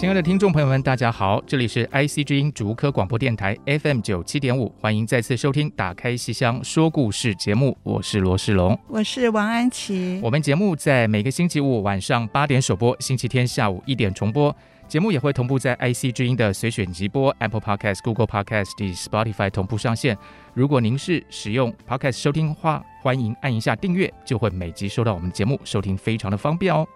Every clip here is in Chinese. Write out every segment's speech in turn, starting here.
亲爱的听众朋友们，大家好，这里是 IC 之音竹科广播电台 FM 九七点五，欢迎再次收听《打开戏箱说故事》节目，我是罗世龙，我是王安琪。我们节目在每个星期五晚上八点首播，星期天下午一点重播。节目也会同步在 IC 之音的随选集播、Apple Podcast、Google Podcast 及 Spotify 同步上线。如果您是使用 Podcast 收听的话，欢迎按一下订阅，就会每集收到我们节目，收听非常的方便哦。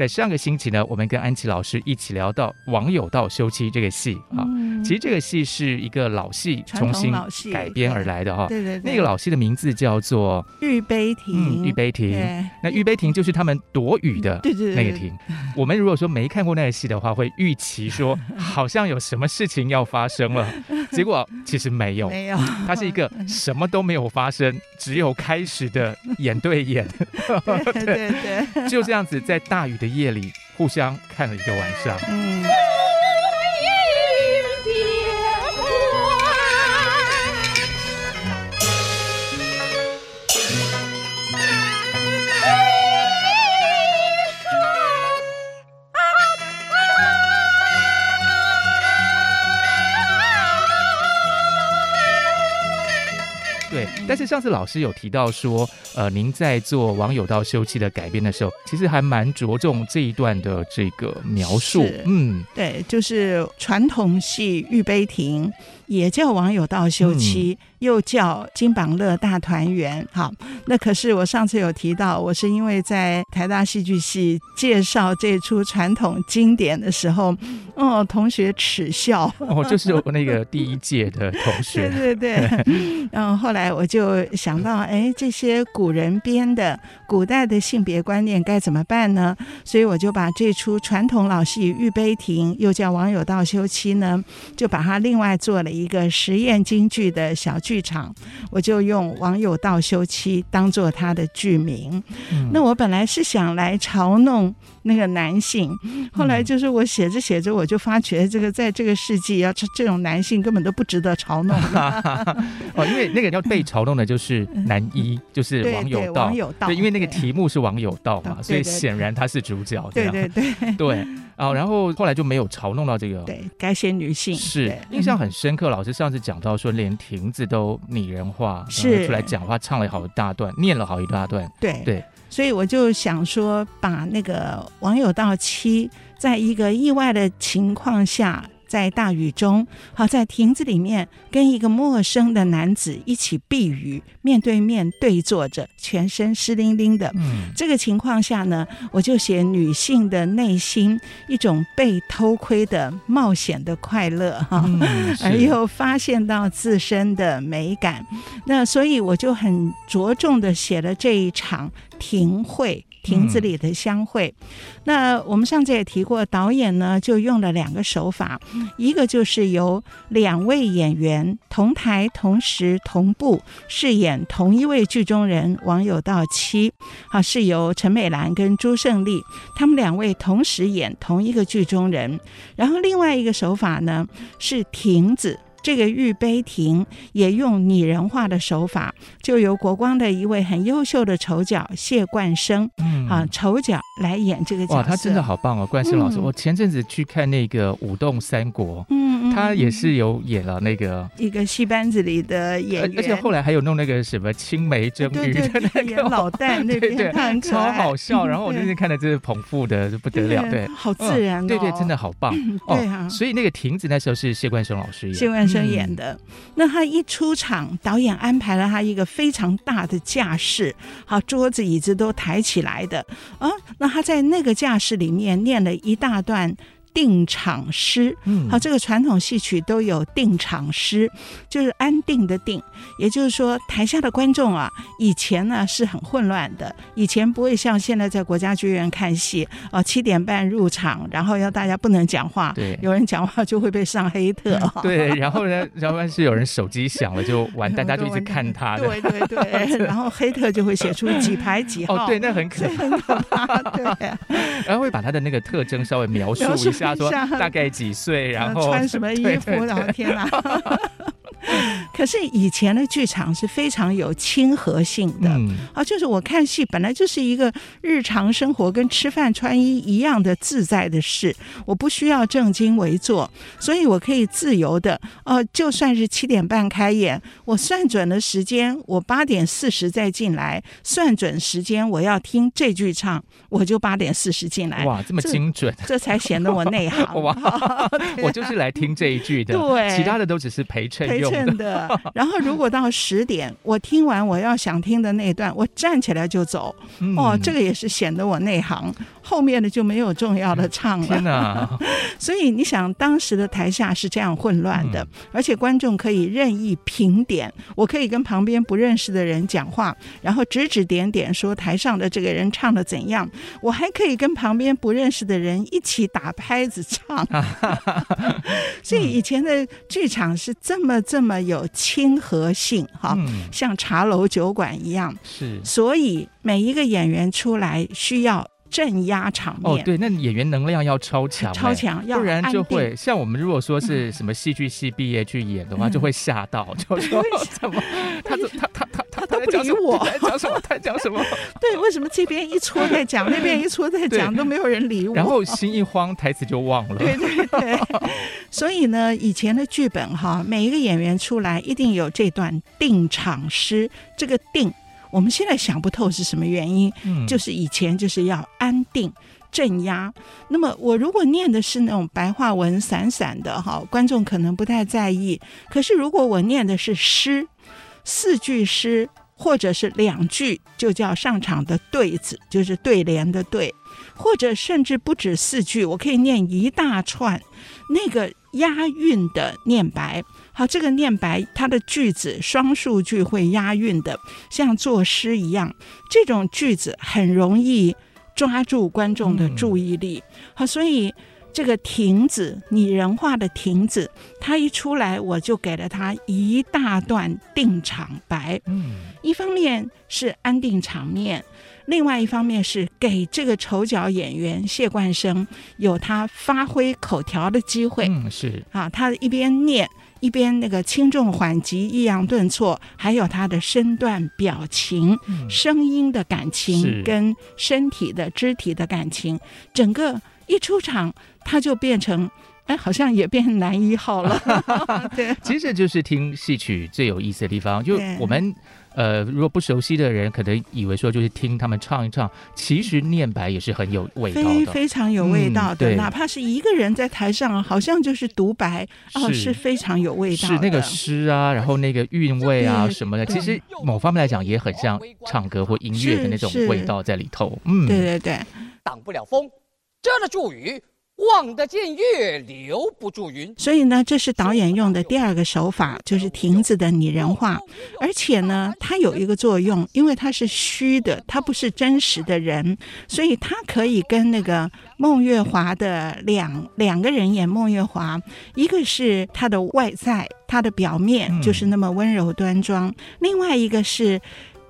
在上个星期呢，我们跟安琪老师一起聊到《网友道休妻》这个戏啊，嗯、其实这个戏是一个老戏重新改编而来的哈。对对对，那个老戏的名字叫做《玉杯亭》。玉杯亭。那玉杯亭就是他们躲雨的 那个亭。我们如果说没看过那个戏的话，会预期说 好像有什么事情要发生了，结果其实没有，没有，它是一个 什么都没有发生，只有开始的眼对眼。对对对，就这样子在大雨的夜里互相看了一个晚上。嗯。但是上次老师有提到说，呃，您在做《网友到休妻》的改编的时候，其实还蛮着重这一段的这个描述。嗯，对，就是传统戏《玉杯亭》。也叫王友道休妻，嗯、又叫金榜乐大团圆。好，那可是我上次有提到，我是因为在台大戏剧系介绍这出传统经典的时候，哦，同学耻笑。哦，就是我那个第一届的同学。对 对对。嗯 后后来我就想到，哎，这些古人编的古代的性别观念该怎么办呢？所以我就把这出传统老戏《玉杯亭》，又叫王友道休妻呢，就把它另外做了一。一个实验京剧的小剧场，我就用网友道休妻当做他的剧名。嗯、那我本来是想来嘲弄那个男性，后来就是我写着写着，我就发觉这个在这个世纪，要这种男性根本都不值得嘲弄。哦，因为那个要被嘲弄的就是男一，就是王有道。王有道，对，因为那个题目是王有道嘛，所以显然他是主角。对对对 对。啊，然后后来就没有嘲弄到这个。对，该写女性是印象很深刻。老师上次讲到说，连亭子都拟人化，是出来讲话，唱了好一大段，念了好一大段。对对，所以我就想说，把那个网友到期，在一个意外的情况下。在大雨中，好，在亭子里面跟一个陌生的男子一起避雨，面对面对坐着，全身湿淋淋的。嗯，这个情况下呢，我就写女性的内心一种被偷窥的冒险的快乐哈，嗯、而又发现到自身的美感。那所以我就很着重的写了这一场亭会。亭子里的相会，嗯、那我们上次也提过，导演呢就用了两个手法，一个就是由两位演员同台同时同步饰演同一位剧中人网友到妻，啊，是由陈美兰跟朱胜利他们两位同时演同一个剧中人，然后另外一个手法呢是亭子。这个玉杯亭也用拟人化的手法，就由国光的一位很优秀的丑角谢冠生，嗯啊，丑角来演这个角色。哇，他真的好棒哦，冠生老师。嗯、我前阵子去看那个《舞动三国》，嗯。嗯，他也是有演了那个一个戏班子里的演员，而且后来还有弄那个什么青梅蒸鱼的那个演老旦那边，对对，超好笑。然后我那天看的这是捧腹的就不得了，对，好自然，对对，真的好棒。对啊，所以那个亭子那时候是谢冠生老师演，谢冠生演的。那他一出场，导演安排了他一个非常大的架势，好，桌子椅子都抬起来的啊。那他在那个架势里面念了一大段。定场诗，好，这个传统戏曲都有定场诗，就是安定的定，也就是说台下的观众啊，以前呢是很混乱的，以前不会像现在在国家剧院看戏，啊，七点半入场，然后要大家不能讲话，对，有人讲话就会被上黑特，对，然后呢，然后是有人手机响了就完蛋，大家就一直看他，对对 对，然后黑特就会写出几排几号，哦，对，那很可很可怕，对，然后会把他的那个特征稍微描述一下。下说大概 几岁，然后穿什么衣服？然后天哪！可是以前的剧场是非常有亲和性的啊，就是我看戏本来就是一个日常生活，跟吃饭穿衣一样的自在的事，我不需要正襟危坐，所以我可以自由的哦，就算是七点半开演，我算准了时间，我八点四十再进来，算准时间我要听这句唱，我就八点四十进来。哇，这么精准，这才显得我内行。哇，我就是来听这一句的，对，其他的都只是陪衬用。真的，然后如果到十点，我听完我要想听的那一段，我站起来就走。哦，这个也是显得我内行。后面的就没有重要的唱了。天哪！所以你想，当时的台下是这样混乱的，而且观众可以任意评点。我可以跟旁边不认识的人讲话，然后指指点点说台上的这个人唱的怎样。我还可以跟旁边不认识的人一起打拍子唱。所以以前的剧场是这么这么。这么有亲和性哈，像茶楼酒馆一样，是，所以每一个演员出来需要镇压场面。哦，对，那演员能量要超强，超强，要不然就会像我们如果说是什么戏剧系毕业去演的话，就会吓到，就说怎么他他他他他都不理我，在讲什么？他 讲什么？对，为什么这边一戳在讲，那边一戳在讲，都没有人理我？然后心一慌，台词就忘了。对对对。所以呢，以前的剧本哈，每一个演员出来一定有这段定场诗。这个定，我们现在想不透是什么原因，嗯，就是以前就是要安定、镇压。那么我如果念的是那种白话文散散的哈，观众可能不太在意。可是如果我念的是诗，四句诗或者是两句，就叫上场的对子，就是对联的对，或者甚至不止四句，我可以念一大串那个。押韵的念白，好，这个念白它的句子双数句会押韵的，像作诗一样，这种句子很容易抓住观众的注意力。好，所以这个亭子拟人化的亭子，他一出来，我就给了他一大段定场白。嗯，一方面是安定场面。另外一方面是给这个丑角演员谢冠生有他发挥口条的机会。嗯，是啊，他一边念一边那个轻重缓急、抑扬顿挫，还有他的身段、表情、嗯、声音的感情跟身体的肢体的感情，整个一出场他就变成哎，好像也变成男一号了。对，其实就是听戏曲最有意思的地方，就我们。呃，如果不熟悉的人可能以为说就是听他们唱一唱，其实念白也是很有味道的，非非常有味道的。嗯、哪怕是一个人在台上，好像就是独白，哦，是非常有味道的。是那个诗啊，然后那个韵味啊什么的，其实某方面来讲也很像唱歌或音乐的那种味道在里头。嗯，对对对，挡不了风，遮得住雨。望得见月，留不住云。所以呢，这是导演用的第二个手法，就是亭子的拟人化。而且呢，它有一个作用，因为它是虚的，它不是真实的人，所以它可以跟那个孟月华的两两个人演孟月华，一个是他的外在，他的表面就是那么温柔端庄；嗯、另外一个是。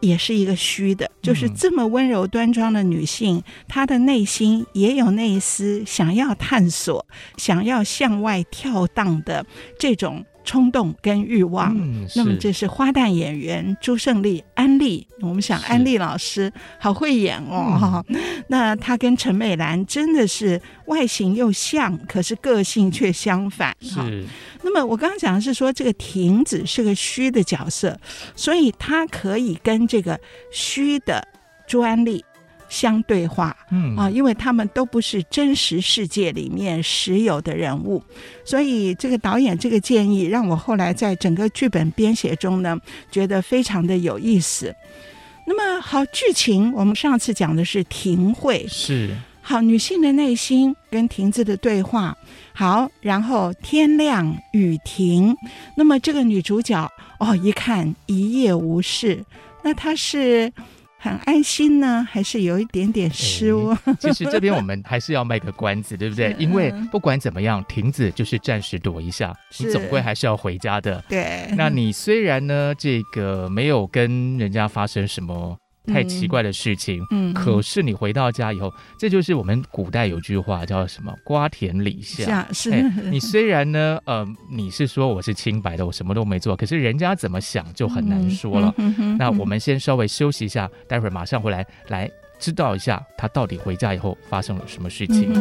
也是一个虚的，就是这么温柔端庄的女性，嗯、她的内心也有那一丝想要探索、想要向外跳荡的这种冲动跟欲望。嗯，那么这是花旦演员朱胜利安利，我们想安利老师好会演哦。嗯、那他跟陈美兰真的是外形又像，可是个性却相反。是。那么我刚刚讲的是说，这个亭子是个虚的角色，所以他可以跟这个虚的朱安丽相对话。嗯啊，因为他们都不是真实世界里面实有的人物，所以这个导演这个建议让我后来在整个剧本编写中呢，觉得非常的有意思。那么好，剧情我们上次讲的是庭会，是好女性的内心跟亭子的对话。好，然后天亮雨停，那么这个女主角哦，一看一夜无事，那她是。很安心呢，还是有一点点失望？欸、其实这边我们还是要卖个关子，对不对？因为不管怎么样，亭子就是暂时躲一下，你总归还是要回家的。对，那你虽然呢，这个没有跟人家发生什么。太奇怪的事情，嗯，可是你回到家以后，嗯、这就是我们古代有句话叫什么“瓜田李下”是。是，你虽然呢，呃，你是说我是清白的，我什么都没做，可是人家怎么想就很难说了。嗯嗯、那我们先稍微休息一下，待会儿马上回来，来知道一下他到底回家以后发生了什么事情。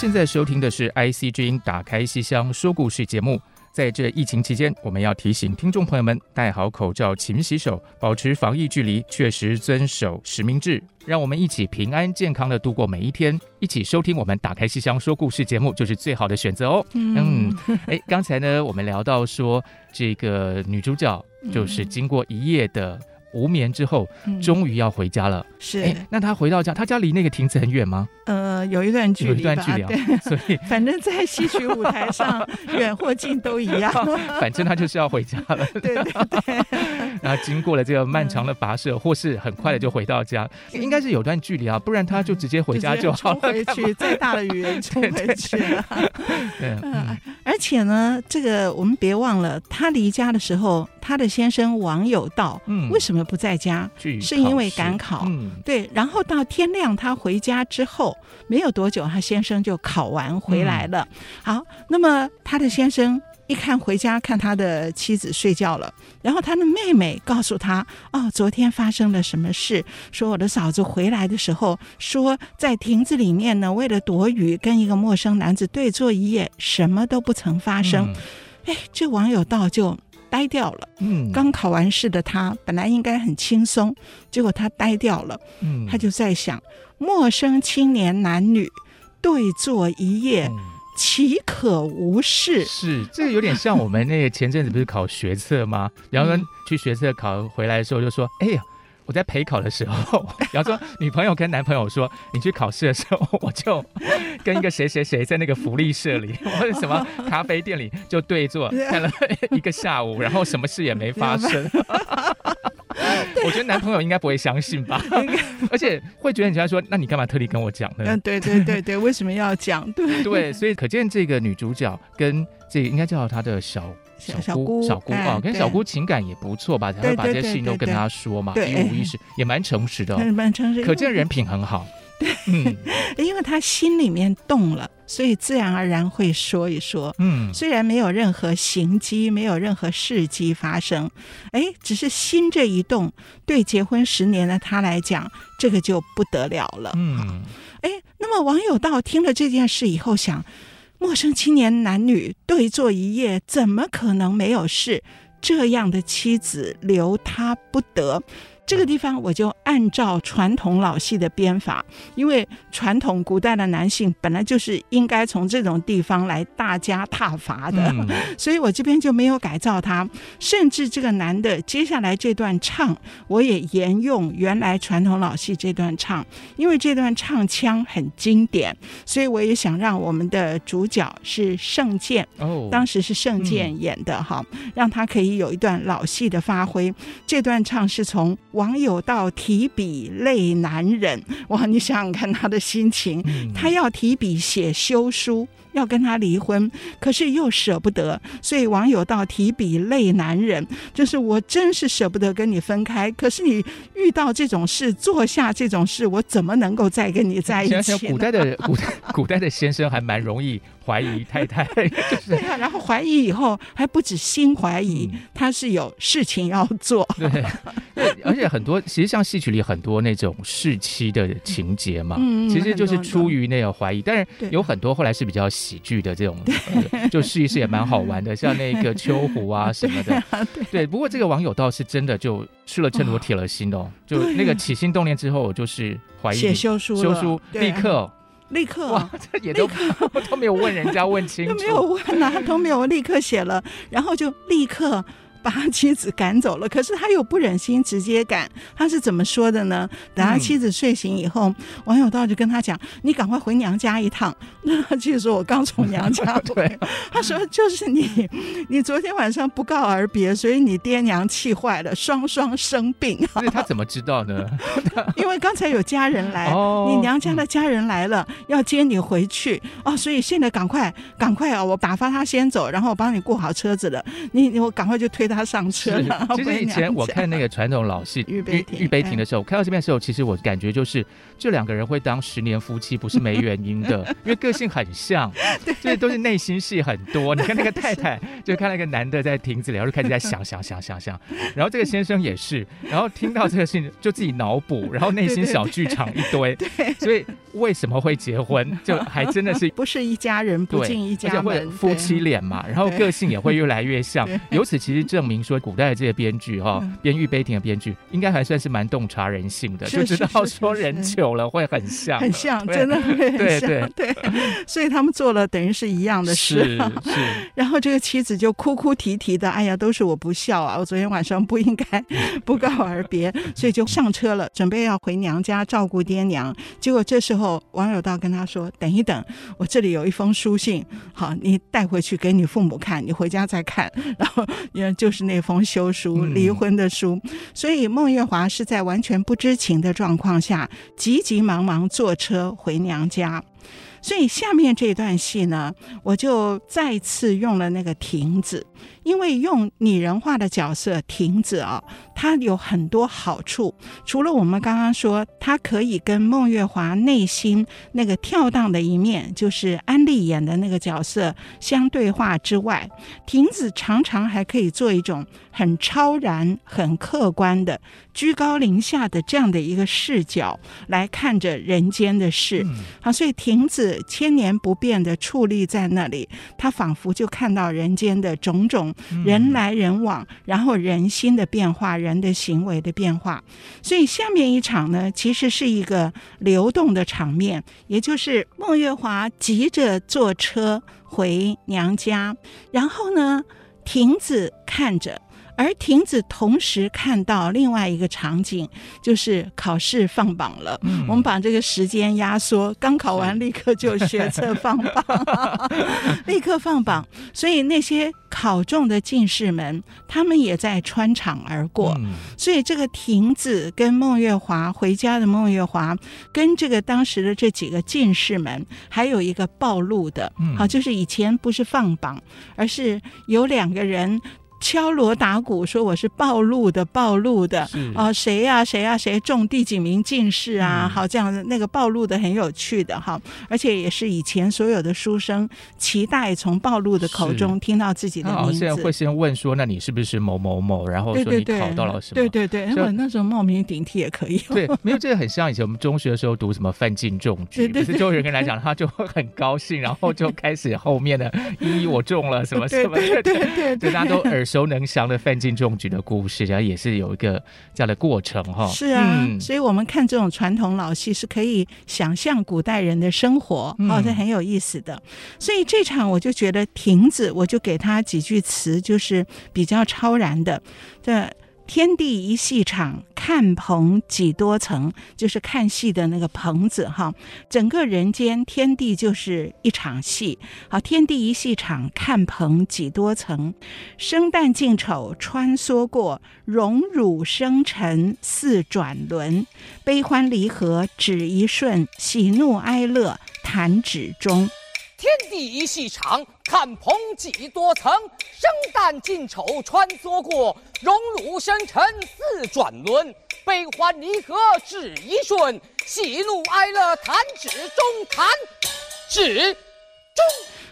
现在收听的是 IC 之音打开西厢说故事节目。在这疫情期间，我们要提醒听众朋友们戴好口罩、勤洗手、保持防疫距离，确实遵守实名制，让我们一起平安健康的度过每一天。一起收听我们打开西厢说故事节目，就是最好的选择哦。嗯，哎，刚才呢，我们聊到说，这个女主角就是经过一夜的。无眠之后，终于要回家了。嗯、是、欸，那他回到家，他家离那个亭子很远吗？呃，有一段距离，有一段距离、啊。对，所以 反正在戏曲舞台上，远或近都一样。反正他就是要回家了。对对对。然后经过了这个漫长的跋涉，或是很快的就回到家，嗯、应该是有段距离啊，不然他就直接回家就好了。回去，再大的雨也冲回去了。对，嗯。而且呢，这个我们别忘了，他离家的时候，他的先生王有道，嗯，为什么？不在家，是因为赶考。嗯，对。然后到天亮，他回家之后没有多久，他先生就考完回来了。嗯、好，那么他的先生一看回家，看他的妻子睡觉了，然后他的妹妹告诉他：“哦，昨天发生了什么事？说我的嫂子回来的时候，说在亭子里面呢，为了躲雨，跟一个陌生男子对坐一夜，什么都不曾发生。嗯”哎，这网友道就。呆掉了。嗯，刚考完试的他本来应该很轻松，结果他呆掉了。嗯，他就在想：陌生青年男女对坐一夜，岂可无事？是，这个有点像我们那个前阵子不是考学测吗？然后去学测考回来的时候就说：“哎呀。”我在陪考的时候，比方说女朋友跟男朋友说，你去考试的时候，我就跟一个谁谁谁在那个福利社里或者什么咖啡店里就对坐 看了一个下午，然后什么事也没发生。我觉得男朋友应该不会相信吧，而且会觉得你在说，那你干嘛特地跟我讲呢？嗯，对对对对，为什么要讲？对对，所以可见这个女主角跟这个应该叫她的小。小姑，小姑啊，跟小姑情感也不错吧？才会把这些事情都跟他说嘛，一五一十，也蛮诚实的，蛮诚实，可见人品很好。对，因为他心里面动了，所以自然而然会说一说。嗯，虽然没有任何行迹，没有任何事迹发生，哎，只是心这一动，对结婚十年的他来讲，这个就不得了了。嗯，哎，那么王有道听了这件事以后想。陌生青年男女对坐一夜，怎么可能没有事？这样的妻子留他不得。这个地方我就按照传统老戏的编法，因为传统古代的男性本来就是应该从这种地方来大加踏伐的，嗯、所以我这边就没有改造他。甚至这个男的接下来这段唱，我也沿用原来传统老戏这段唱，因为这段唱腔很经典，所以我也想让我们的主角是圣剑，哦，当时是圣剑演的哈，嗯、让他可以有一段老戏的发挥。这段唱是从。王有道提笔泪难忍。哇，你想想看他的心情，嗯、他要提笔写休书。要跟他离婚，可是又舍不得，所以网友道提笔泪难忍。就是我真是舍不得跟你分开，可是你遇到这种事，做下这种事，我怎么能够再跟你在一起？想想古代的古代古代的先生还蛮容易怀疑太太，就是、对啊，然后怀疑以后还不止心怀疑，嗯、他是有事情要做。对，而且很多其实像戏曲里很多那种侍妻的情节嘛，嗯、其实就是出于那个怀疑，但是有很多后来是比较。喜剧的这种，呃、就试一试也蛮好玩的，像那个 秋胡啊什么的。对，啊对，对，不过这个网友倒是真的就吃了秤砣铁了心哦，就那个起心动念之后，我就是怀疑写休书，休书立刻。立刻。哇，这也都 都没有问人家问清楚，都没有问啊，都没有立刻写了，然后就立刻。把他妻子赶走了，可是他又不忍心直接赶，他是怎么说的呢？等他妻子睡醒以后，嗯、王有道就跟他讲：“你赶快回娘家一趟。”那他妻子说：“我刚从娘家回。对”他说：“就是你，你昨天晚上不告而别，所以你爹娘气坏了，双双生病。”那他怎么知道呢？因为刚才有家人来，哦、你娘家的家人来了，嗯、要接你回去哦，所以现在赶快赶快啊！我打发他先走，然后我帮你顾好车子了。你我赶快就推。他上车了。其实以前我看那个传统老戏《玉玉杯亭》的时候，看到这边的时候，其实我感觉就是这两个人会当十年夫妻，不是没原因的，因为个性很像，就是都是内心戏很多。你看那个 太太，就看那个男的在亭子里，然后就开始在想想想想想，然后这个先生也是，然后听到这个事情就自己脑补，然后内心小剧场一堆。所以为什么会结婚，就还真的是不是一家人不进一家门，夫妻脸嘛，然后个性也会越来越像。由此其实证明说，古代的这些编剧哈，编《玉杯亭》的编剧应该还算是蛮洞察人性的，就知道说人久了会很像，很像，真的会很像，对对。所以他们做了等于是一样的事，是。然后这个妻子就哭哭啼啼的，哎呀，都是我不孝啊！我昨天晚上不应该不告而别，所以就上车了，准备要回娘家照顾爹娘。结果这时候王有道跟他说：“等一等，我这里有一封书信，好，你带回去给你父母看，你回家再看。”然后。因为就是那封休书，离婚的书，嗯、所以孟月华是在完全不知情的状况下，急急忙忙坐车回娘家。所以下面这段戏呢，我就再次用了那个亭子。因为用拟人化的角色亭子啊，它有很多好处。除了我们刚刚说，它可以跟孟月华内心那个跳荡的一面，就是安利演的那个角色相对话之外，亭子常常还可以做一种很超然、很客观的居高临下的这样的一个视角来看着人间的事。好，所以亭子千年不变的矗立在那里，他仿佛就看到人间的种种。人来人往，然后人心的变化，人的行为的变化。所以下面一场呢，其实是一个流动的场面，也就是孟月华急着坐车回娘家，然后呢，亭子看着。而亭子同时看到另外一个场景，就是考试放榜了。嗯、我们把这个时间压缩，刚考完立刻就学测放榜，立刻放榜。所以那些考中的进士们，他们也在穿场而过。嗯、所以这个亭子跟孟月华回家的孟月华，跟这个当时的这几个进士们，还有一个暴露的，嗯、好，就是以前不是放榜，而是有两个人。敲锣打鼓说我是暴露的，暴露的啊，谁呀谁呀谁中第几名进士啊？好，这样的那个暴露的很有趣的哈，而且也是以前所有的书生期待从暴露的口中听到自己的名字。现在会先问说，那你是不是某某某？然后说你考到了什么？对对对，我那时候冒名顶替也可以。对，没有这个很像以前我们中学的时候读什么范进中举，可是就有人来讲，他就会很高兴，然后就开始后面的 一一我中了什么什么，对对对，对大家都耳熟能详的范进中举的故事，然后也是有一个这样的过程哈。是啊，嗯、所以我们看这种传统老戏是可以想象古代人的生活，哦，这很有意思的。所以这场我就觉得亭子，我就给他几句词，就是比较超然的。这天地一戏场，看棚几多层，就是看戏的那个棚子哈。整个人间天地就是一场戏，好，天地一戏场，看棚几多层。生旦净丑穿梭过，荣辱生辰似转轮。悲欢离合只一瞬，喜怒哀乐弹指中。天地一戏场，看鹏几多层。生旦净丑穿梭过，荣辱生辰似转轮。悲欢离合只一瞬，喜怒哀乐弹指中，弹指中。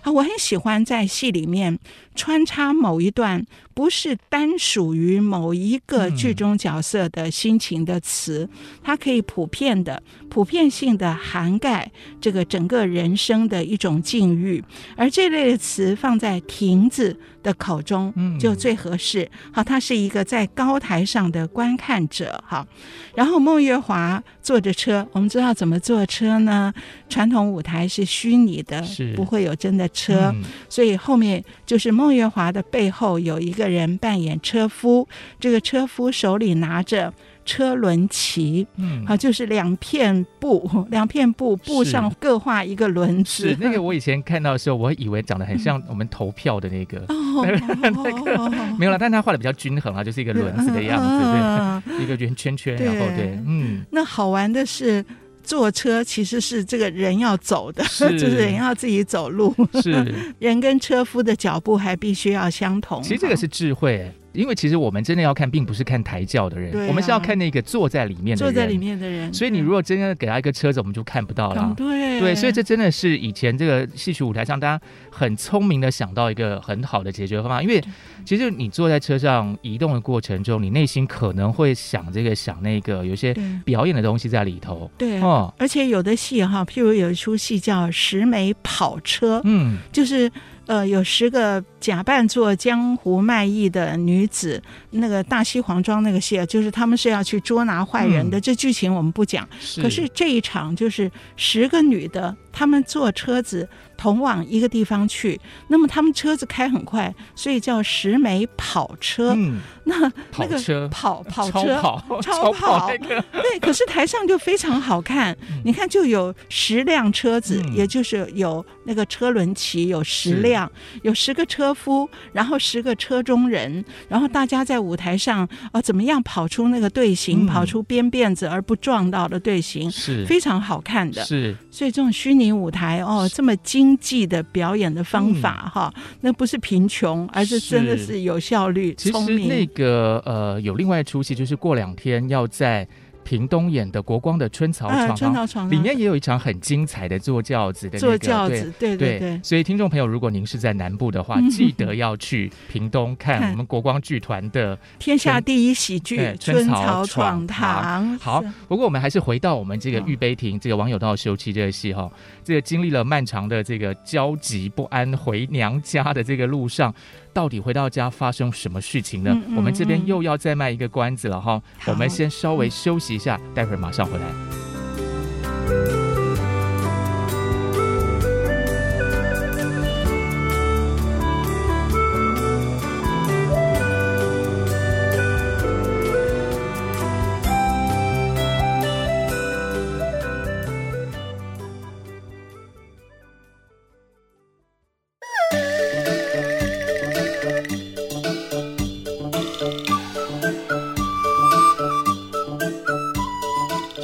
啊，我很喜欢在戏里面穿插某一段。不是单属于某一个剧中角色的心情的词，嗯、它可以普遍的、普遍性的涵盖这个整个人生的一种境遇，而这类的词放在亭子的口中就最合适。好，他是一个在高台上的观看者，好，然后孟月华坐着车，我们知道怎么坐车呢？传统舞台是虚拟的，是不会有真的车，嗯、所以后面就是孟月华的背后有一个。人扮演车夫，这个车夫手里拿着车轮旗，嗯，啊，就是两片布，两片布，布上各画一个轮子。是那个，我以前看到的时候，我以为长得很像我们投票的那个，嗯、那个没有了，但他画的比较均衡啊，就是一个轮子的样子，对，一个圆圈圈，然后对，嗯，那好玩的是。坐车其实是这个人要走的，是就是人要自己走路，是人跟车夫的脚步还必须要相同。其实这个是智慧。因为其实我们真的要看，并不是看抬轿的人，啊、我们是要看那个坐在里面的人。坐在里面的人。所以你如果真的给他一个车子，我们就看不到了。对对，所以这真的是以前这个戏曲舞台上，大家很聪明的想到一个很好的解决方法。因为其实你坐在车上移动的过程中，你内心可能会想这个想那个，有些表演的东西在里头。对哦，而且有的戏哈，譬如有一出戏叫《十枚跑车》，嗯，就是。呃，有十个假扮做江湖卖艺的女子，那个大西黄庄那个戏，就是他们是要去捉拿坏人的。嗯、这剧情我们不讲，是可是这一场就是十个女的，她们坐车子。同往一个地方去，那么他们车子开很快，所以叫十枚跑车。嗯，那那个跑跑车超跑超跑，对，可是台上就非常好看。你看，就有十辆车子，也就是有那个车轮骑，有十辆，有十个车夫，然后十个车中人，然后大家在舞台上啊，怎么样跑出那个队形，跑出编辫子而不撞到的队形，是非常好看的。是，所以这种虚拟舞台哦，这么。经济的表演的方法哈，嗯、那不是贫穷，而是真的是有效率、聪明。其实那个呃，有另外一出戏，就是过两天要在。屏东演的国光的春草闯，春草闯里面也有一场很精彩的坐轿子的、那个、坐轿子，对对对。所以听众朋友，如果您是在南部的话，嗯、记得要去屏东看我们国光剧团的天下第一喜剧《春草闯堂》。好，不过我们还是回到我们这个《玉杯亭》这个王有道休妻这个戏哈，这个经历了漫长的这个焦急不安回娘家的这个路上。到底回到家发生什么事情呢？嗯嗯嗯，我们这边又要再卖一个关子了哈，我们先稍微休息一下，待会儿马上回来。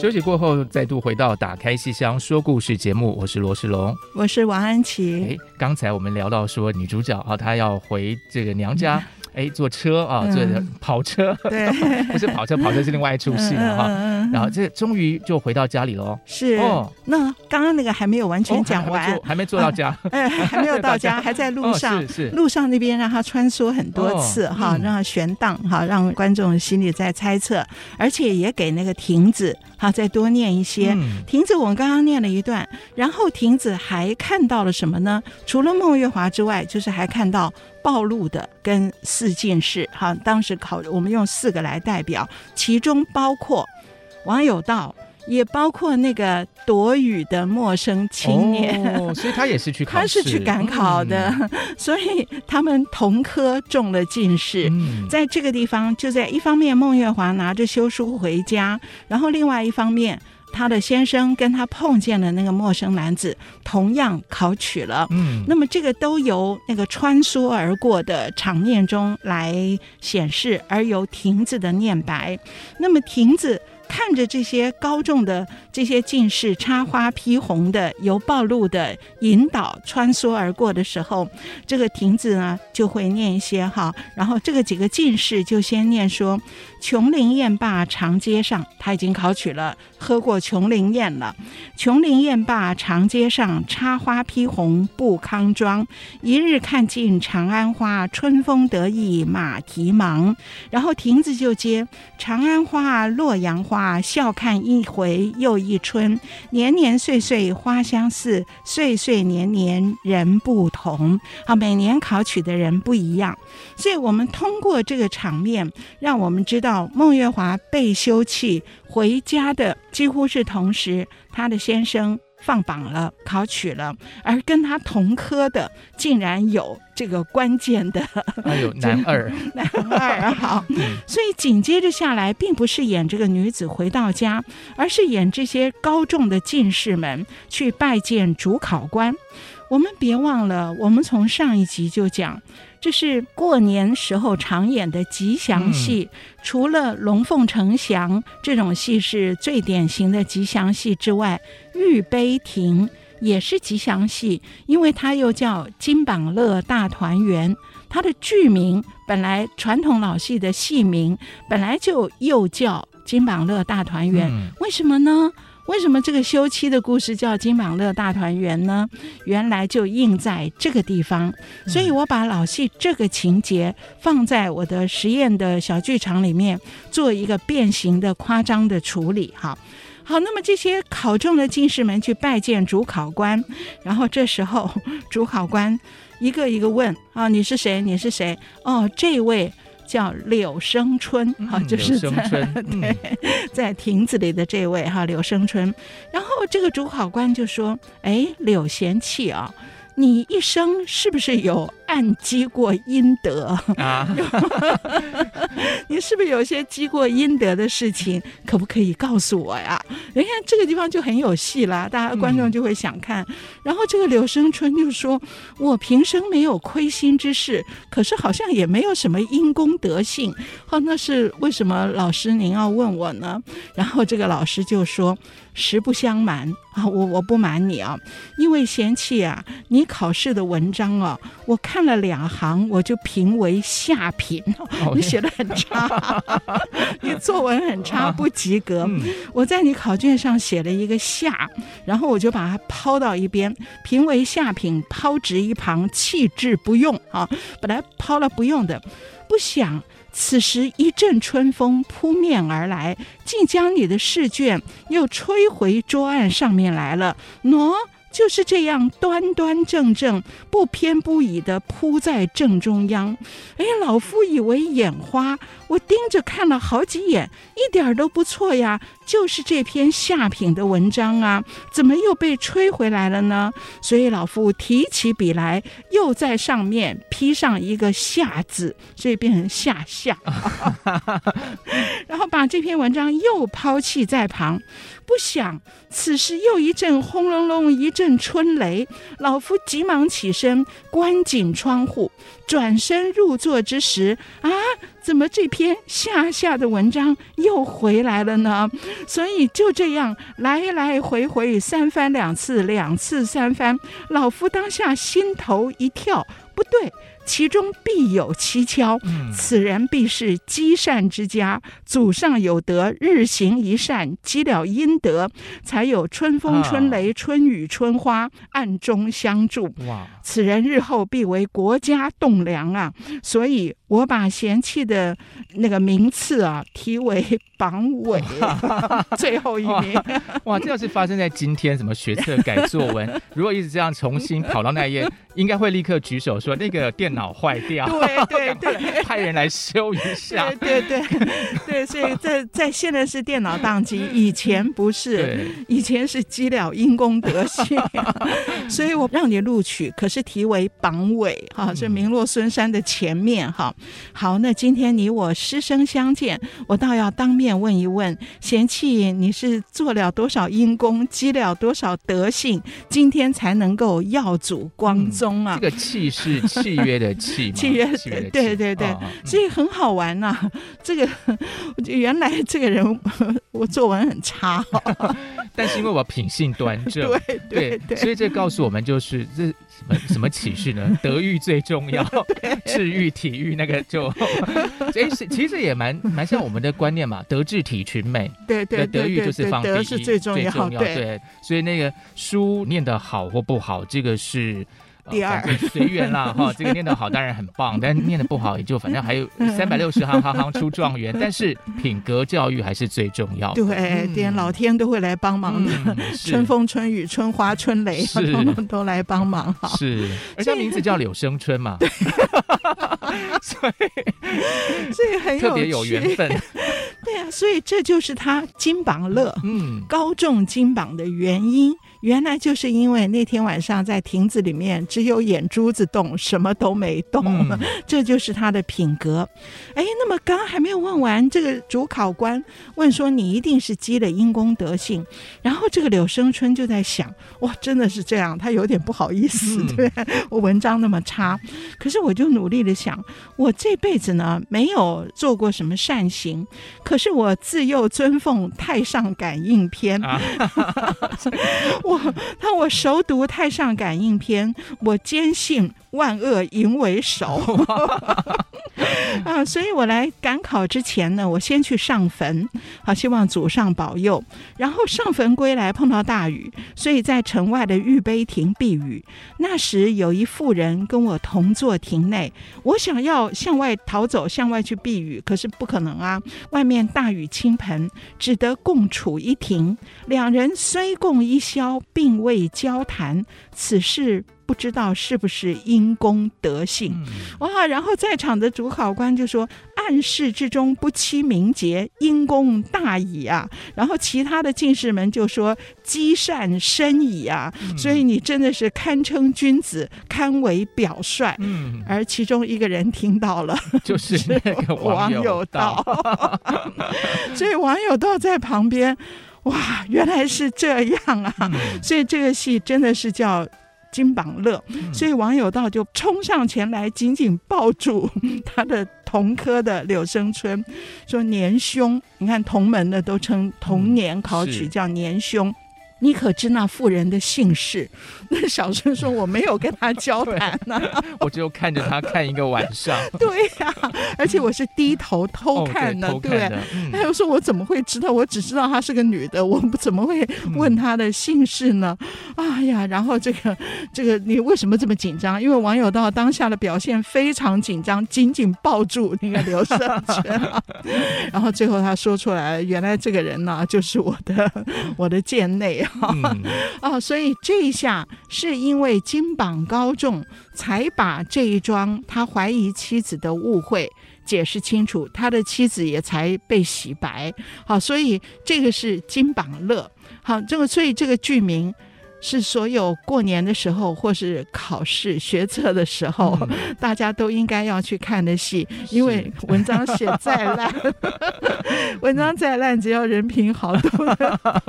休息过后，再度回到打开戏箱说故事节目，我是罗世龙，我是王安琪。哎，刚才我们聊到说女主角啊，她要回这个娘家。嗯哎，坐车啊，坐的跑车，对，不是跑车，跑车是另外一出戏了哈。然后这终于就回到家里喽。是哦，那刚刚那个还没有完全讲完，还没坐到家，哎，还没有到家，还在路上。是是，路上那边让他穿梭很多次哈，让他悬荡哈，让观众心里在猜测，而且也给那个亭子哈再多念一些。亭子我们刚刚念了一段，然后亭子还看到了什么呢？除了孟月华之外，就是还看到。暴露的跟四进士，哈，当时考我们用四个来代表，其中包括王有道也包括那个躲雨的陌生青年，哦，所以他也是去 考试，他是去赶考的，嗯、所以他们同科中了进士。嗯、在这个地方，就在一方面，孟月华拿着休书回家，然后另外一方面。他的先生跟他碰见的那个陌生男子，同样考取了。嗯，那么这个都由那个穿梭而过的场面中来显示，而由亭子的念白。那么亭子。看着这些高中的这些进士插花披红的由暴露的引导穿梭而过的时候，这个亭子呢就会念一些哈，然后这个几个进士就先念说：“琼林宴罢长街上，他已经考取了，喝过琼林宴了。琼林宴罢长街上，插花披红步康庄。一日看尽长安花，春风得意马蹄忙。然后亭子就接长安花，洛阳花。”啊！笑看一回又一春，年年岁岁花相似，岁岁年年人不同。好，每年考取的人不一样，所以我们通过这个场面，让我们知道孟月华被休弃回家的几乎是同时，他的先生。放榜了，考取了，而跟他同科的竟然有这个关键的，还有 男二，男二好，所以紧接着下来，并不是演这个女子回到家，而是演这些高中的进士们去拜见主考官。我们别忘了，我们从上一集就讲。这是过年时候常演的吉祥戏，嗯、除了《龙凤呈祥》这种戏是最典型的吉祥戏之外，《玉杯亭》也是吉祥戏，因为它又叫《金榜乐大团圆》，它的剧名本来传统老戏的戏名本来就又叫《金榜乐大团圆》，嗯、为什么呢？为什么这个休妻的故事叫《金榜乐大团圆》呢？原来就印在这个地方，所以我把老戏这个情节放在我的实验的小剧场里面，做一个变形的夸张的处理。好，好，那么这些考中的进士们去拜见主考官，然后这时候主考官一个一个问：啊，你是谁？你是谁？哦，这位。叫柳生春，哈、嗯，就是在 对，在亭子里的这位哈柳生春，然后这个主考官就说：“哎，柳贤气啊。”你一生是不是有暗积过阴德啊？你是不是有些积过阴德的事情？可不可以告诉我呀？你看这个地方就很有戏啦，大家观众就会想看。嗯、然后这个柳生春就说：“我平生没有亏心之事，可是好像也没有什么因公德性。哦，那是为什么？老师您要问我呢？”然后这个老师就说。实不相瞒啊，我我不瞒你啊，因为嫌弃啊，你考试的文章啊，我看了两行，我就评为下品。你写的很差，你作文很差，不及格。我在你考卷上写了一个下，然后我就把它抛到一边，评为下品，抛掷一旁，弃之不用啊，本来抛了不用的，不想。此时一阵春风扑面而来，竟将你的试卷又吹回桌案上面来了。喏。就是这样端端正正、不偏不倚地铺在正中央。哎，老夫以为眼花，我盯着看了好几眼，一点都不错呀。就是这篇下品的文章啊，怎么又被吹回来了呢？所以老夫提起笔来，又在上面批上一个下字，所以变成下下。然后把这篇文章又抛弃在旁。不想，此时又一阵轰隆隆，一阵春雷。老夫急忙起身，关紧窗户，转身入座之时，啊，怎么这篇下下的文章又回来了呢？所以就这样来来回回三番两次，两次三番，老夫当下心头一跳，不对。其中必有蹊跷，此人必是积善之家，祖上有德，日行一善，积了阴德，才有春风春雷、春雨春花暗中相助。哇！此人日后必为国家栋梁啊！所以我把嫌弃的那个名次啊提为榜尾，最后一名。哇，这要是发生在今天，什么学测改作文，如果一直这样重新跑到那一页，应该会立刻举手说那个电脑坏掉，对对对，派人来修一下。对对对对，所以在在现在是电脑宕机，以前不是，以前是积了因公德性，所以我让你录取，可是题为榜尾哈，是名落孙山的前面哈。好，那今天你我师生相见，我倒要当面问一问，贤弃你是做了多少因功，积了多少德性，今天才能够耀祖光宗啊？嗯、这个契是 契约的契，契约的对对对，哦、所以很好玩呐、啊。这个 原来这个人我作文很差，但是因为我品性端 正，对对对，所以这告诉我们就是这。什么什么启示呢？德育最重要，智育体育那个就，哎，其实也蛮蛮像我们的观念嘛，德智体群美，对对，德育就是放第一，德是最重要，最重要，对，所以那个书念得好或不好，这个是。第二，随缘啦哈，这个念得好当然很棒，但念得不好也就反正还有三百六十行，行行出状元。但是品格教育还是最重要的。对，连老天都会来帮忙的，春风春雨春花春雷，通通都来帮忙哈。是，而且名字叫柳生春嘛，所以所以很有特别有缘分。对啊，所以这就是他金榜乐，嗯，高中金榜的原因。原来就是因为那天晚上在亭子里面，只有眼珠子动，什么都没动，嗯、这就是他的品格。哎，那么刚刚还没有问完，这个主考官问说：“你一定是积了因功德性。”然后这个柳生春就在想：“哇，真的是这样？”他有点不好意思，嗯、对我文章那么差，可是我就努力的想，我这辈子呢没有做过什么善行，可是我自幼尊奉《太上感应篇》我熟读《太上感应篇》，我坚信万恶淫为首 啊！所以我来赶考之前呢，我先去上坟，好希望祖上保佑。然后上坟归来碰到大雨，所以在城外的御碑亭避雨。那时有一妇人跟我同坐亭内，我想要向外逃走，向外去避雨，可是不可能啊！外面大雨倾盆，只得共处一亭。两人虽共一宵。并未交谈，此事不知道是不是因公德性。嗯、哇！然后在场的主考官就说：“暗室之中不欺名节，因公大矣啊！”然后其他的进士们就说：“积善深矣啊！”嗯、所以你真的是堪称君子，堪为表率。嗯、而其中一个人听到了，就是那个王有道，所以王有道在旁边。哇，原来是这样啊！嗯、所以这个戏真的是叫金榜乐。嗯、所以王有道就冲上前来，紧紧抱住 他的同科的柳生春，说：“年兄，你看同门的都称同年考取叫年兄。”你可知那妇人的姓氏？那小生说我没有跟他交谈呢、啊，我就看着他看一个晚上。对呀、啊，而且我是低头偷看的，哦、对，对。他又、嗯、说我怎么会知道？我只知道她是个女的，我怎么会问她的姓氏呢？嗯、哎呀，然后这个这个，你为什么这么紧张？因为王有道当下的表现非常紧张，紧紧抱住那个刘胜全、啊。然后最后他说出来，原来这个人呢、啊，就是我的我的贱内啊。嗯、哦，所以这一下是因为金榜高中，才把这一桩他怀疑妻子的误会解释清楚，他的妻子也才被洗白。好，所以这个是金榜乐。好，这个所以这个剧名。是所有过年的时候，或是考试学测的时候，嗯、大家都应该要去看的戏。因为文章写再烂，文章再烂，只要人品好，都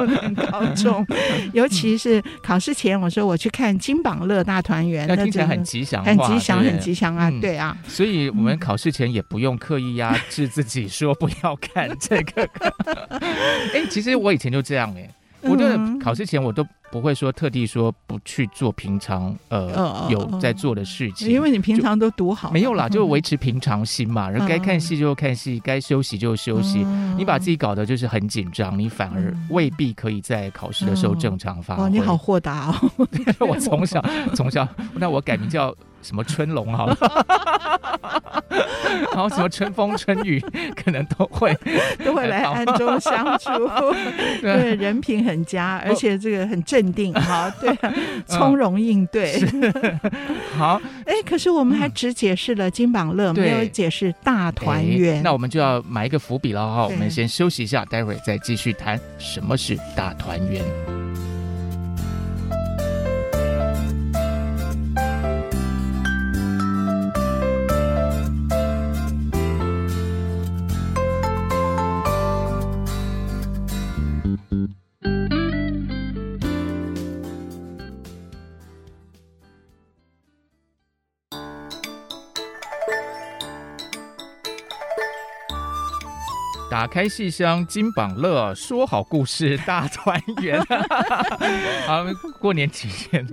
能考中。尤其是考试前，我说我去看《金榜乐大团圆》，那听起来很吉祥，很吉祥，很吉祥啊！对啊，所以我们考试前也不用刻意压制自己，说不要看这个。哎，其实我以前就这样哎、欸。我觉得考试前我都不会说特地说不去做平常呃有在做的事情，因为你平常都读好，没有啦，就维持平常心嘛。然后该看戏就看戏，该休息就休息。你把自己搞得就是很紧张，你反而未必可以在考试的时候正常发挥。哦，你好豁达哦！我从小从小，那我改名叫什么春龙好了。然后什么春风春雨，可能都会都会来暗中相助。对，人品很佳，而且这个很镇定哈，对、啊，从容应对。好，哎，可是我们还只解释了金榜乐，没有解释大团圆。那我们就要埋一个伏笔了哈，我们先休息一下，待会儿再继续谈什么是大团圆。打开戏箱金榜乐，说好故事大团圆。啊，过年期间，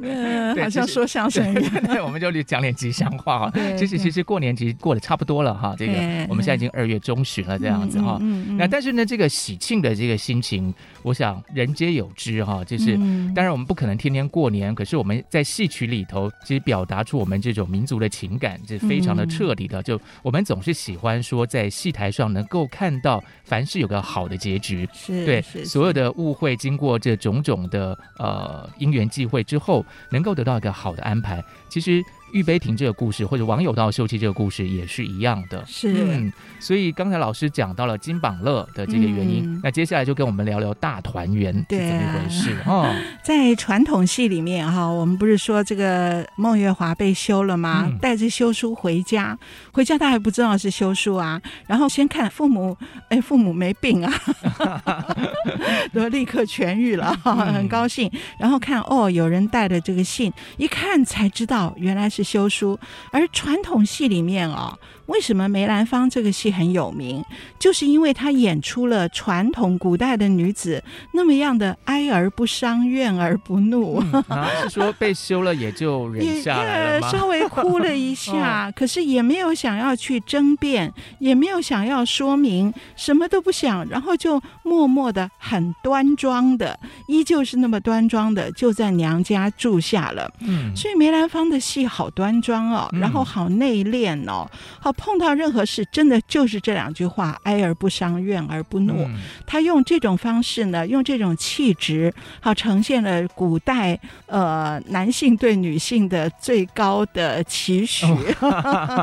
好像说相声一样，我们就讲点吉祥话哈。其实其实过年其实过得差不多了哈，这个我们现在已经二月中旬了，这样子哈。那但是呢，这个喜庆的这个心情，我想人皆有之哈。就是当然我们不可能天天过年，可是我们在戏曲里头，其实表达出我们这种民族的情感，是非常的彻底的。就我们总是喜欢说，在戏台上能够看到。凡事有个好的结局，是对所有的误会，经过这种种的呃因缘际会之后，能够得到一个好的安排。其实。玉杯亭这个故事，或者王友道休妻这个故事也是一样的。是，嗯，所以刚才老师讲到了金榜乐的这个原因，嗯、那接下来就跟我们聊聊大团圆是怎么一回事 哦。在传统戏里面哈，我们不是说这个孟月华被休了吗？嗯、带着休书回家，回家他还不知道是休书啊，然后先看父母，哎，父母没病啊，都立刻痊愈了，很高兴。嗯、然后看哦，有人带了这个信，一看才知道原来是。休书，而传统戏里面、哦。为什么梅兰芳这个戏很有名？就是因为他演出了传统古代的女子那么样的哀而不伤，怨而不怒。嗯啊、是说被休了也就忍下来了吗？稍微哭了一下，哦、可是也没有想要去争辩，也没有想要说明，什么都不想，然后就默默的、很端庄的，依旧是那么端庄的，就在娘家住下了。嗯，所以梅兰芳的戏好端庄哦，然后好内敛哦，好。碰到任何事，真的就是这两句话：哀而不伤，怨而不怒。嗯、他用这种方式呢，用这种气质，好呈现了古代呃男性对女性的最高的期许。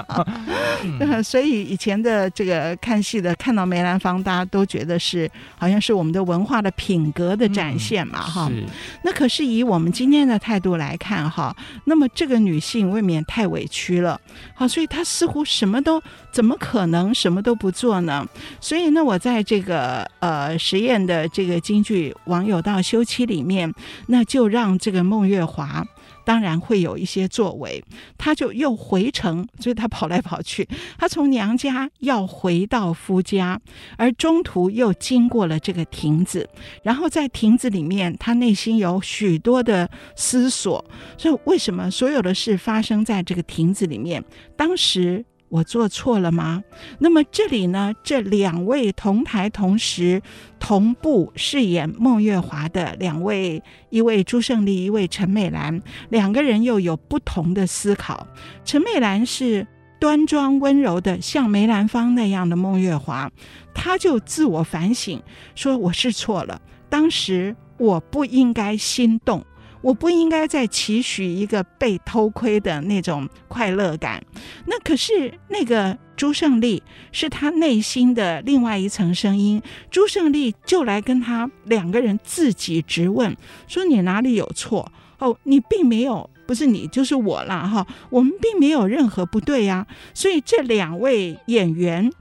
所以以前的这个看戏的，看到梅兰芳，大家都觉得是好像是我们的文化的品格的展现嘛，哈、嗯。那可是以我们今天的态度来看，哈，那么这个女性未免太委屈了，好，所以她似乎什么。都怎么可能什么都不做呢？所以呢，我在这个呃实验的这个京剧《王友道休妻》里面，那就让这个孟月华当然会有一些作为，他就又回城，所以他跑来跑去，他从娘家要回到夫家，而中途又经过了这个亭子，然后在亭子里面，他内心有许多的思索，所以为什么所有的事发生在这个亭子里面？当时。我做错了吗？那么这里呢，这两位同台同时同步饰演孟月华的两位，一位朱胜利，一位陈美兰，两个人又有不同的思考。陈美兰是端庄温柔的，像梅兰芳那样的孟月华，她就自我反省，说我是错了，当时我不应该心动。我不应该再期许一个被偷窥的那种快乐感，那可是那个朱胜利是他内心的另外一层声音。朱胜利就来跟他两个人自己质问，说你哪里有错？哦，你并没有，不是你就是我啦。哈，我们并没有任何不对呀。所以这两位演员。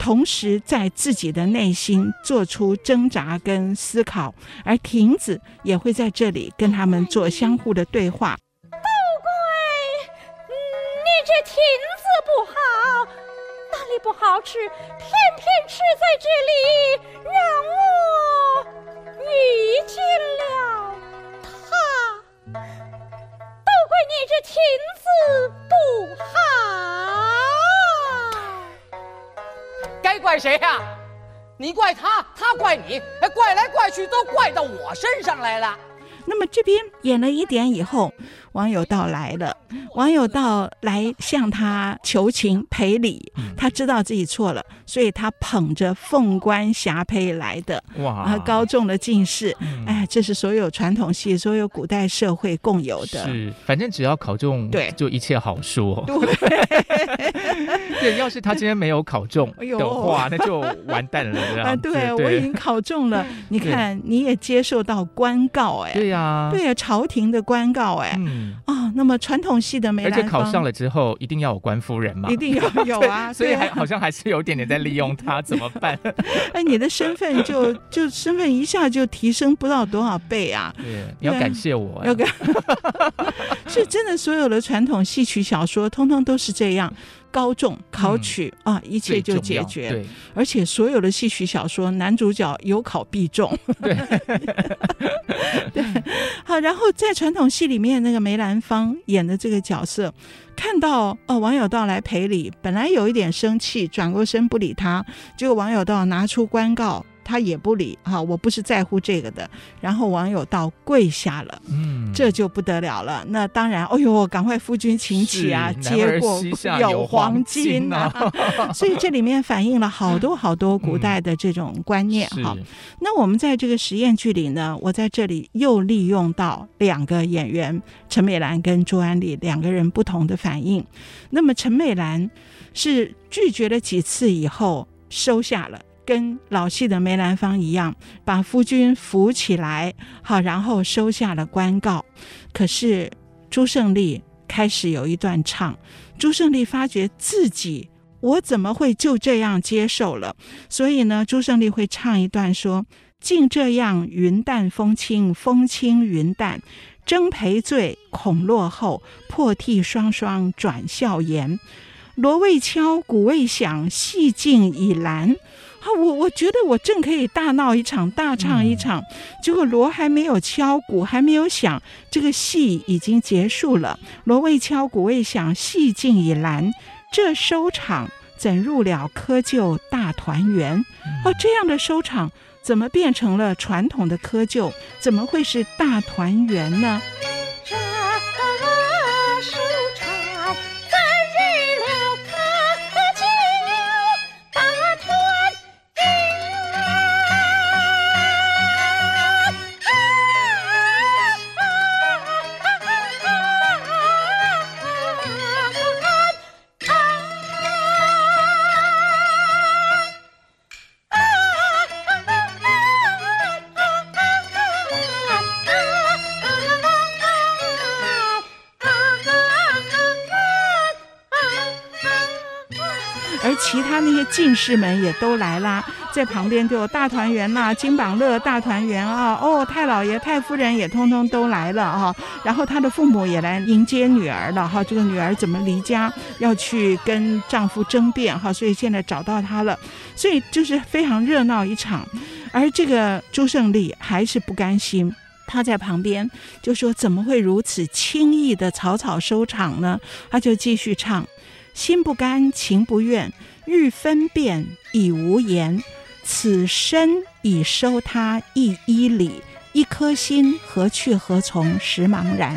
同时在自己的内心做出挣扎跟思考，而亭子也会在这里跟他们做相互的对话。都怪你这亭子不好，哪里不好吃，偏偏吃在这里，让我遇见了怪谁呀、你怪他，他怪你，怪来怪去都怪到我身上来了。那么这边演了一点以后，网友到来了，王有道来向他求情赔礼，他知道自己错了，所以他捧着凤冠霞帔来的，哇，啊，高中了进士，嗯、哎，这是所有传统戏、所有古代社会共有的。是，反正只要考中，对，就一切好说。对，对，要是他今天没有考中的话，那就完蛋了。啊，对，对。我已经考中了，你看你也接受到官告，哎，对呀，对呀，朝廷的官告，哎，嗯，啊，那么传统戏的梅兰芳，而且考上了之后一定要有官夫人嘛，一定要 有啊，所以还好像还是有点点在利用他，怎么办？哎，你的身份就就身份一下就提升不到多少倍啊！对，你要感谢我，要感，是真的，所有的传统戏曲小说通通都是这样。高中考取、嗯、啊，一切就解决。对，而且所有的戏曲小说，男主角有考必中。对，对，好。然后在传统戏里面，那个梅兰芳演的这个角色，看到哦，王有道来赔礼，本来有一点生气，转过身不理他，结果王有道拿出官告。他也不理哈，我不是在乎这个的。然后网友到跪下了，嗯，这就不得了了。那当然，哎呦，赶快夫君请起啊，接过有黄金呐、啊。所以这里面反映了好多好多古代的这种观念哈、嗯。那我们在这个实验剧里呢，我在这里又利用到两个演员陈美兰跟朱安丽两个人不同的反应。那么陈美兰是拒绝了几次以后收下了。跟老戏的梅兰芳一样，把夫君扶起来，好，然后收下了官告。可是朱胜利开始有一段唱，朱胜利发觉自己，我怎么会就这样接受了？所以呢，朱胜利会唱一段说：“竟这样云淡风轻，风轻云淡，争赔罪恐落后，破涕双双转笑颜。锣未敲，鼓未响，戏尽已阑。”啊，我我觉得我正可以大闹一场，大唱一场，结果锣还没有敲，鼓还没有响，这个戏已经结束了。锣未敲，鼓未响，戏尽已阑，这收场怎入了窠臼大团圆？哦，这样的收场怎么变成了传统的窠臼？怎么会是大团圆呢？进士们也都来啦，在旁边就有大团圆呐，金榜乐大团圆啊，哦，太老爷太夫人也通通都来了啊，然后他的父母也来迎接女儿了哈，这个女儿怎么离家要去跟丈夫争辩哈，所以现在找到她了，所以就是非常热闹一场，而这个朱胜利还是不甘心，他在旁边就说怎么会如此轻易的草草收场呢？他就继续唱，心不甘情不愿。欲分辨已无言，此身已收他一衣里，一颗心何去何从实茫然。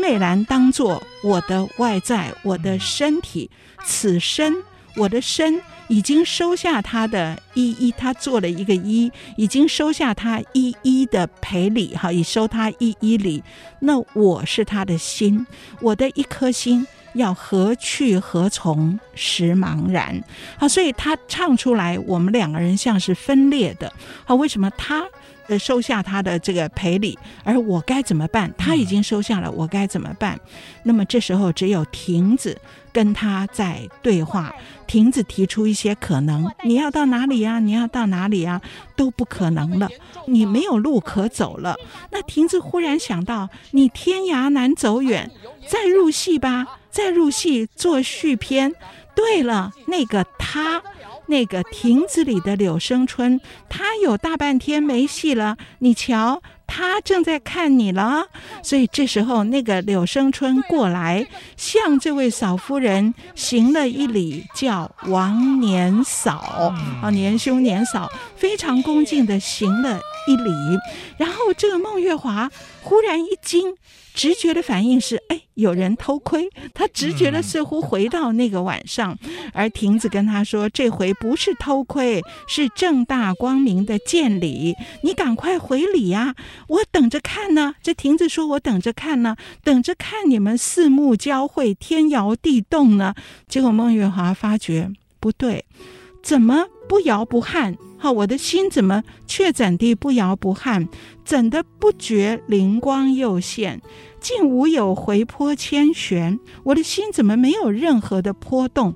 美兰当做我的外在，我的身体，此身，我的身已经收下他的一一，他做了一个一，已经收下他一一的赔礼，哈，已收他一一礼。那我是他的心，我的一颗心要何去何从，实茫然。好，所以他唱出来，我们两个人像是分裂的。好，为什么他？呃，收下他的这个赔礼，而我该怎么办？他已经收下了，我该怎么办？那么这时候只有亭子跟他在对话。亭子提出一些可能，你要到哪里呀？你要到哪里呀？都不可能了，你没有路可走了。那亭子忽然想到，你天涯难走远，再入戏吧，再入戏做续篇。对了，那个他。那个亭子里的柳生春，他有大半天没戏了。你瞧，他正在看你了。所以这时候，那个柳生春过来，向这位嫂夫人行了一礼，叫王年嫂啊，年兄年嫂，非常恭敬地行了一礼。然后这个孟月华忽然一惊。直觉的反应是，哎，有人偷窥。他直觉的似乎回到那个晚上，而亭子跟他说，这回不是偷窥，是正大光明的见礼。你赶快回礼呀，我等着看呢。这亭子说，我等着看呢，等着看你们四目交汇，天摇地动呢。结果孟月华发觉不对，怎么不摇不撼？好，我的心怎么却怎地不摇不撼？怎的不觉灵光又现，竟无有回波千旋？我的心怎么没有任何的波动？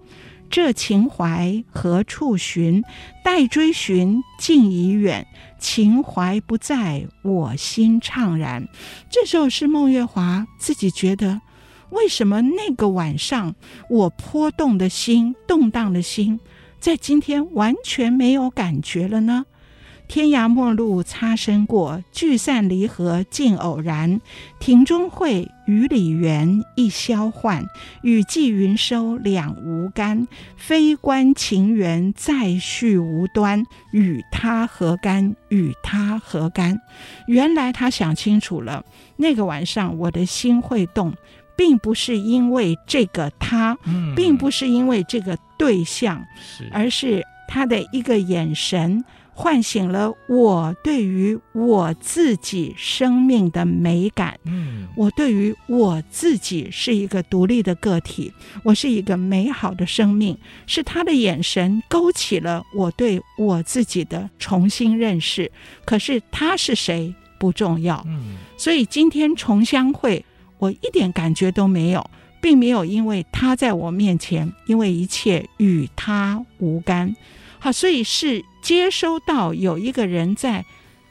这情怀何处寻？待追寻，竟已远。情怀不在，我心怅然。这时候是孟月华自己觉得，为什么那个晚上我波动的心、动荡的心，在今天完全没有感觉了呢？天涯陌路擦身过，聚散离合尽偶然。庭中会，雨里缘，一消幻。雨霁云收两无干，非关情缘再续无端。与他何干？与他何干？原来他想清楚了，那个晚上我的心会动，并不是因为这个他，并不是因为这个对象，而是他的一个眼神。唤醒了我对于我自己生命的美感。嗯，我对于我自己是一个独立的个体，我是一个美好的生命。是他的眼神勾起了我对我自己的重新认识。可是他是谁不重要。嗯，所以今天重相会，我一点感觉都没有，并没有因为他在我面前，因为一切与他无干。好，所以是。接收到有一个人在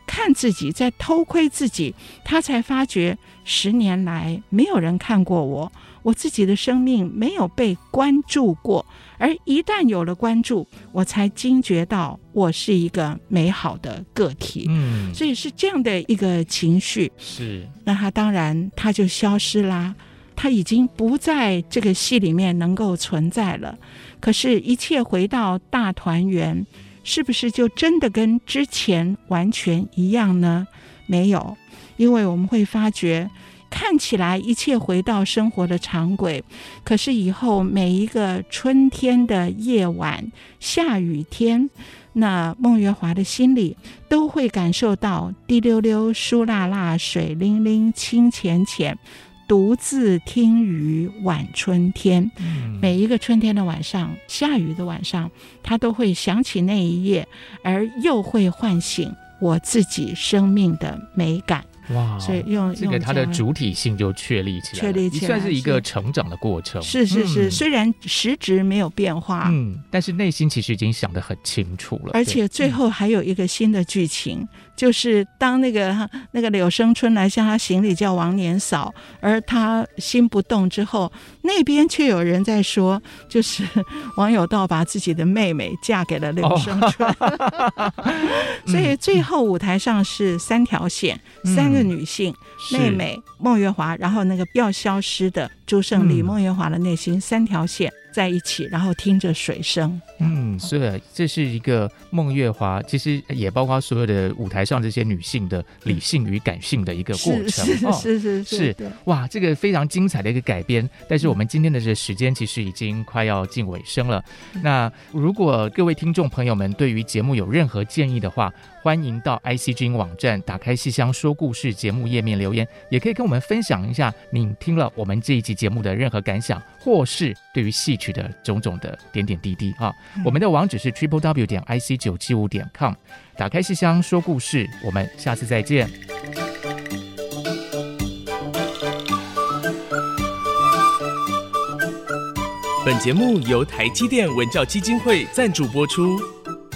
看自己，在偷窥自己，他才发觉十年来没有人看过我，我自己的生命没有被关注过，而一旦有了关注，我才惊觉到我是一个美好的个体。嗯，所以是这样的一个情绪。是，那他当然他就消失啦，他已经不在这个戏里面能够存在了。可是，一切回到大团圆。是不是就真的跟之前完全一样呢？没有，因为我们会发觉，看起来一切回到生活的常轨，可是以后每一个春天的夜晚、下雨天，那孟月华的心里都会感受到滴溜溜、疏辣辣、水灵灵、清浅浅。独自听雨晚春天，每一个春天的晚上，下雨的晚上，他都会想起那一夜，而又会唤醒我自己生命的美感。哇！所以用这个他的主体性就确立起来，确立起来，算是一个成长的过程。是是是，嗯、虽然实质没有变化，嗯，但是内心其实已经想得很清楚了。而且最后还有一个新的剧情。嗯就是当那个那个柳生春来向他行礼，叫王年嫂，而他心不动之后，那边却有人在说，就是 王有道把自己的妹妹嫁给了柳生春，哦、所以最后舞台上是三条线，嗯、三个女性，嗯、妹妹孟月华，然后那个要消失的朱胜利，孟、嗯、月华的内心三条线。在一起，然后听着水声。嗯，是的这是一个孟月华，其实也包括所有的舞台上这些女性的理性与感性的一个过程。是是是是，是哇，这个非常精彩的一个改编。但是我们今天的这个时间其实已经快要近尾声了。那如果各位听众朋友们对于节目有任何建议的话，欢迎到 IC 之音网站打开戏箱说故事节目页面留言，也可以跟我们分享一下您听了我们这一集节目的任何感想，或是对于戏曲的种种的点点滴滴啊。我们的网址是 triple w 点 ic 九七五点 com，打开信箱说故事，我们下次再见。本节目由台积电文教基金会赞助播出。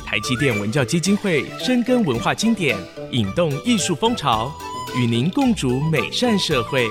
台积电文教基金会深耕文化经典，引动艺术风潮，与您共筑美善社会。